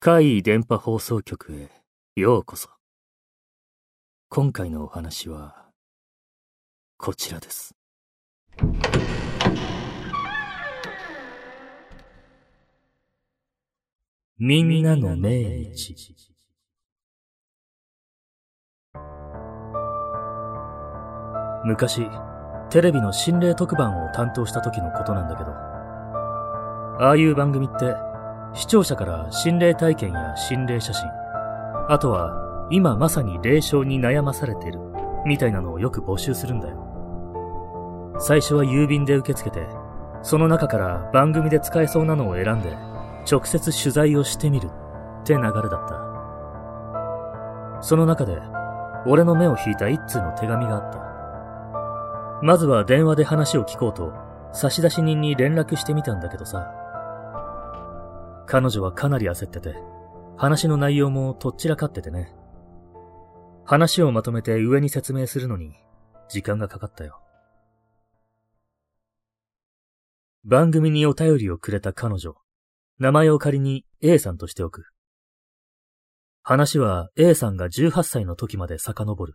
怪異電波放送局へようこそ。今回のお話は、こちらです。みんなの命日。昔、テレビの心霊特番を担当した時のことなんだけど、ああいう番組って、視聴者から心霊体験や心霊写真、あとは今まさに霊障に悩まされてる、みたいなのをよく募集するんだよ。最初は郵便で受け付けて、その中から番組で使えそうなのを選んで、直接取材をしてみるって流れだった。その中で、俺の目を引いた一通の手紙があった。まずは電話で話を聞こうと、差出人に連絡してみたんだけどさ。彼女はかなり焦ってて、話の内容もとっちらかっててね。話をまとめて上に説明するのに、時間がかかったよ。番組にお便りをくれた彼女、名前を仮に A さんとしておく。話は A さんが18歳の時まで遡る。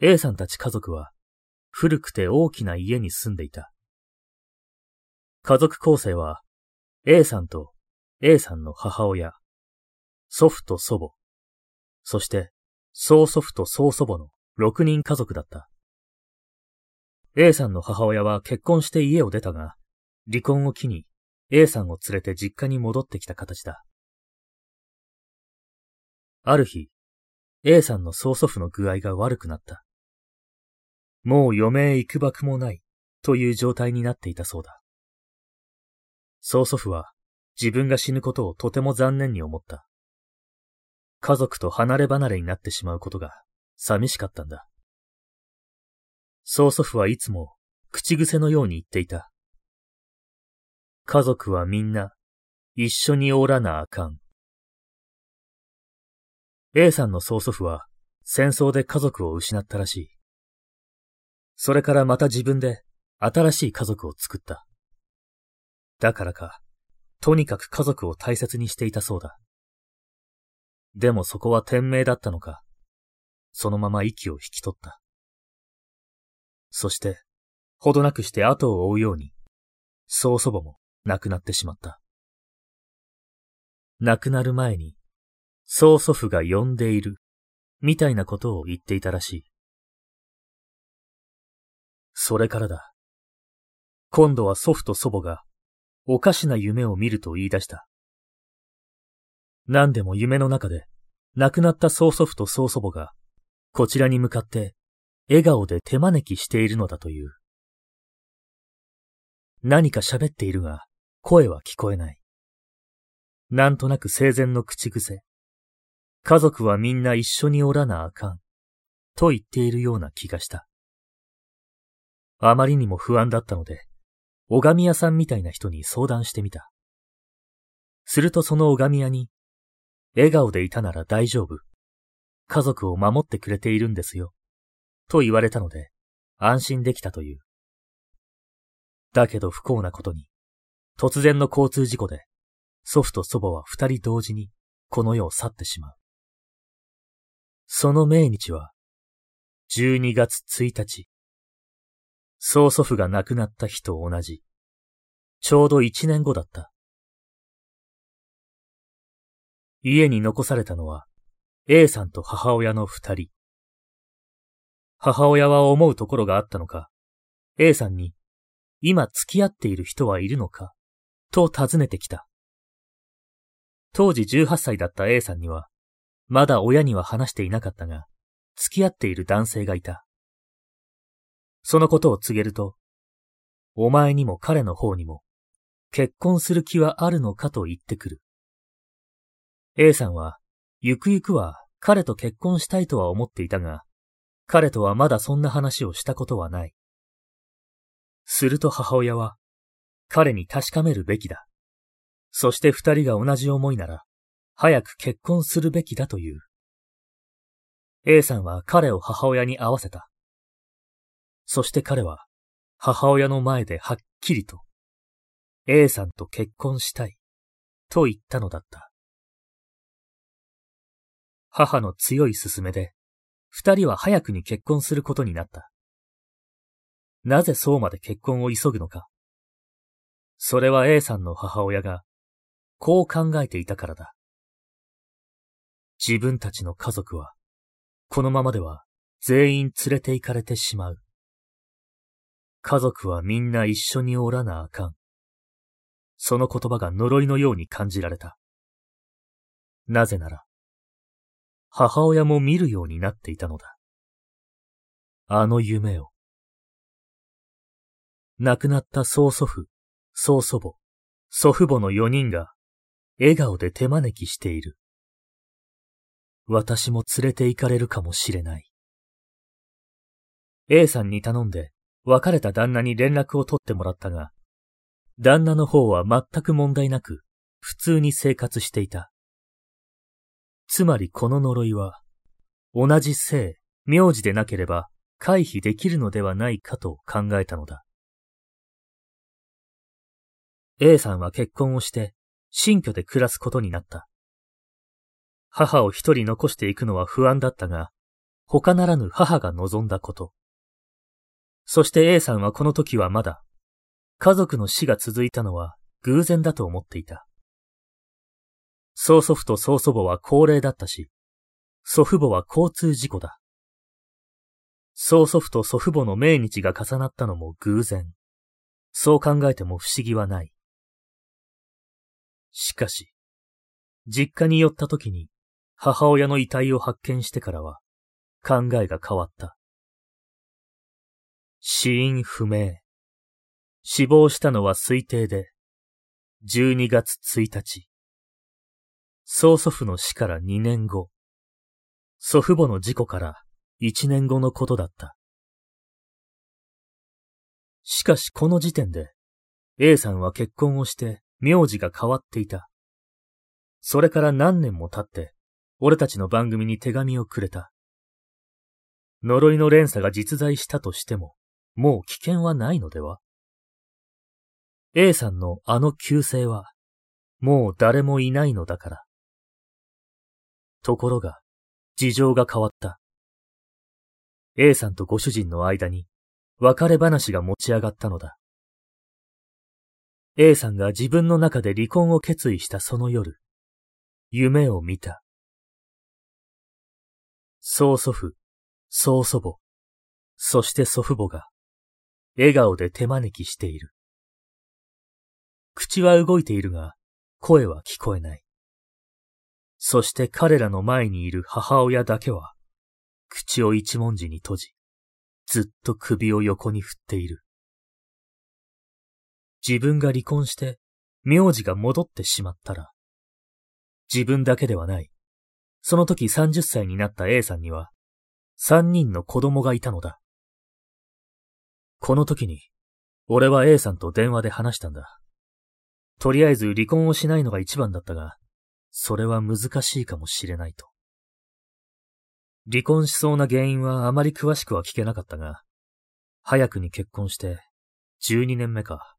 A さんたち家族は古くて大きな家に住んでいた。家族構成は A さんと A さんの母親、祖父と祖母、そして曽祖父と曽祖母の6人家族だった。A さんの母親は結婚して家を出たが、離婚を機に A さんを連れて実家に戻ってきた形だ。ある日、A さんの曽祖父の具合が悪くなった。もう余命行くばくもないという状態になっていたそうだ。曽祖父は自分が死ぬことをとても残念に思った。家族と離れ離れになってしまうことが寂しかったんだ。曽祖父はいつも口癖のように言っていた。家族はみんな一緒におらなあかん。A さんの曽祖父は戦争で家族を失ったらしい。それからまた自分で新しい家族を作った。だからか、とにかく家族を大切にしていたそうだ。でもそこは天命だったのか、そのまま息を引き取った。そして、ほどなくして後を追うように、曽祖母も亡くなってしまった。亡くなる前に、曽祖父が呼んでいる、みたいなことを言っていたらしい。それからだ。今度は祖父と祖母がおかしな夢を見ると言い出した。何でも夢の中で亡くなった曽祖父と曽祖母がこちらに向かって笑顔で手招きしているのだという。何か喋っているが声は聞こえない。なんとなく生前の口癖。家族はみんな一緒におらなあかん。と言っているような気がした。あまりにも不安だったので、拝み屋さんみたいな人に相談してみた。するとその拝み屋に、笑顔でいたなら大丈夫。家族を守ってくれているんですよ。と言われたので、安心できたという。だけど不幸なことに、突然の交通事故で、祖父と祖母は二人同時にこの世を去ってしまう。その命日は、12月1日。曽祖父が亡くなった日と同じ。ちょうど一年後だった。家に残されたのは A さんと母親の二人。母親は思うところがあったのか、A さんに今付き合っている人はいるのかと尋ねてきた。当時18歳だった A さんには、まだ親には話していなかったが、付き合っている男性がいた。そのことを告げると、お前にも彼の方にも、結婚する気はあるのかと言ってくる。A さんは、ゆくゆくは彼と結婚したいとは思っていたが、彼とはまだそんな話をしたことはない。すると母親は、彼に確かめるべきだ。そして二人が同じ思いなら、早く結婚するべきだという。A さんは彼を母親に会わせた。そして彼は母親の前ではっきりと、A さんと結婚したい、と言ったのだった。母の強い勧めで、二人は早くに結婚することになった。なぜそうまで結婚を急ぐのか。それは A さんの母親が、こう考えていたからだ。自分たちの家族は、このままでは全員連れて行かれてしまう。家族はみんな一緒におらなあかん。その言葉が呪いのように感じられた。なぜなら、母親も見るようになっていたのだ。あの夢を。亡くなった曽祖父、曽祖母、祖父母の四人が笑顔で手招きしている。私も連れて行かれるかもしれない。A さんに頼んで別れた旦那に連絡を取ってもらったが、旦那の方は全く問題なく普通に生活していた。つまりこの呪いは、同じ姓、名字でなければ回避できるのではないかと考えたのだ。A さんは結婚をして新居で暮らすことになった。母を一人残していくのは不安だったが、他ならぬ母が望んだこと。そして A さんはこの時はまだ、家族の死が続いたのは偶然だと思っていた。曽祖父と曽祖母は高齢だったし、祖父母は交通事故だ。曽祖父と祖父母の命日が重なったのも偶然。そう考えても不思議はない。しかし、実家に寄った時に母親の遺体を発見してからは考えが変わった。死因不明。死亡したのは推定で、12月1日。曽祖父の死から2年後、祖父母の事故から1年後のことだった。しかしこの時点で、A さんは結婚をして名字が変わっていた。それから何年も経って、俺たちの番組に手紙をくれた。呪いの連鎖が実在したとしても、もう危険はないのでは ?A さんのあの旧姓は、もう誰もいないのだから。ところが、事情が変わった。A さんとご主人の間に別れ話が持ち上がったのだ。A さんが自分の中で離婚を決意したその夜、夢を見た。曽祖父、曽祖母、そして祖父母が、笑顔で手招きしている。口は動いているが、声は聞こえない。そして彼らの前にいる母親だけは、口を一文字に閉じ、ずっと首を横に振っている。自分が離婚して、名字が戻ってしまったら、自分だけではない。その時30歳になった A さんには、3人の子供がいたのだ。この時に、俺は A さんと電話で話したんだ。とりあえず離婚をしないのが一番だったが、それは難しいかもしれないと。離婚しそうな原因はあまり詳しくは聞けなかったが、早くに結婚して12年目か。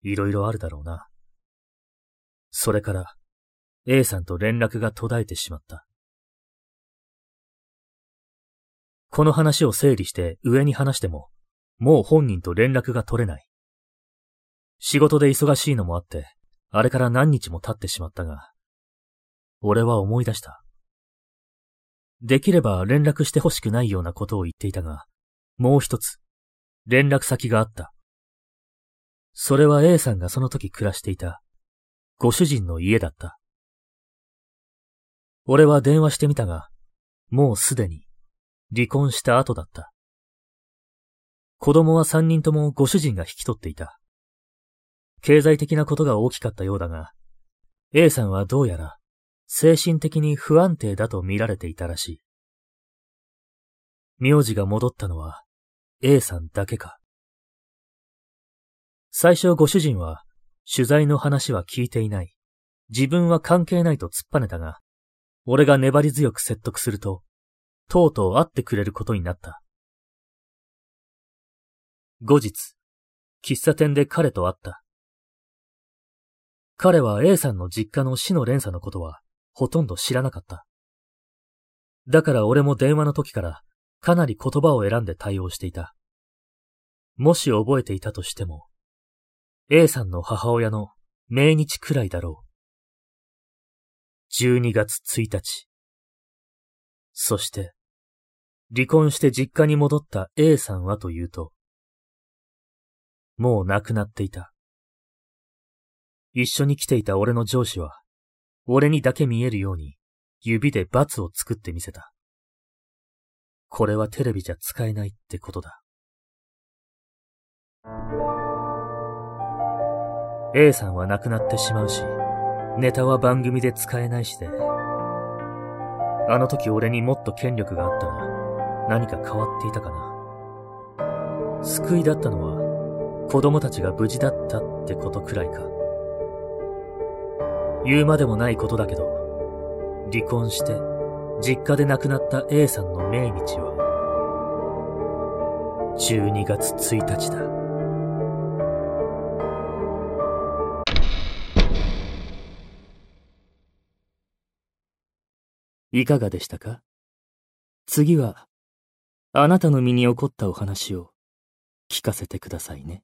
いろいろあるだろうな。それから A さんと連絡が途絶えてしまった。この話を整理して上に話しても、もう本人と連絡が取れない。仕事で忙しいのもあって、あれから何日も経ってしまったが、俺は思い出した。できれば連絡してほしくないようなことを言っていたが、もう一つ、連絡先があった。それは A さんがその時暮らしていた、ご主人の家だった。俺は電話してみたが、もうすでに、離婚した後だった。子供は三人ともご主人が引き取っていた。経済的なことが大きかったようだが、A さんはどうやら精神的に不安定だと見られていたらしい。名字が戻ったのは A さんだけか。最初ご主人は取材の話は聞いていない。自分は関係ないと突っぱねたが、俺が粘り強く説得すると、とうとう会ってくれることになった。後日、喫茶店で彼と会った。彼は A さんの実家の死の連鎖のことはほとんど知らなかった。だから俺も電話の時からかなり言葉を選んで対応していた。もし覚えていたとしても、A さんの母親の命日くらいだろう。12月1日。そして、離婚して実家に戻った A さんはというと、もう亡くなっていた。一緒に来ていた俺の上司は、俺にだけ見えるように指で罰を作ってみせた。これはテレビじゃ使えないってことだ。A さんは亡くなってしまうし、ネタは番組で使えないしで、あの時俺にもっと権力があったら何か変わっていたかな。救いだったのは子供たちが無事だったってことくらいか。言うまでもないことだけど、離婚して実家で亡くなった A さんの命日は、12月1日だ。いかがでしたか？次は、あなたの身に起こったお話を聞かせてくださいね。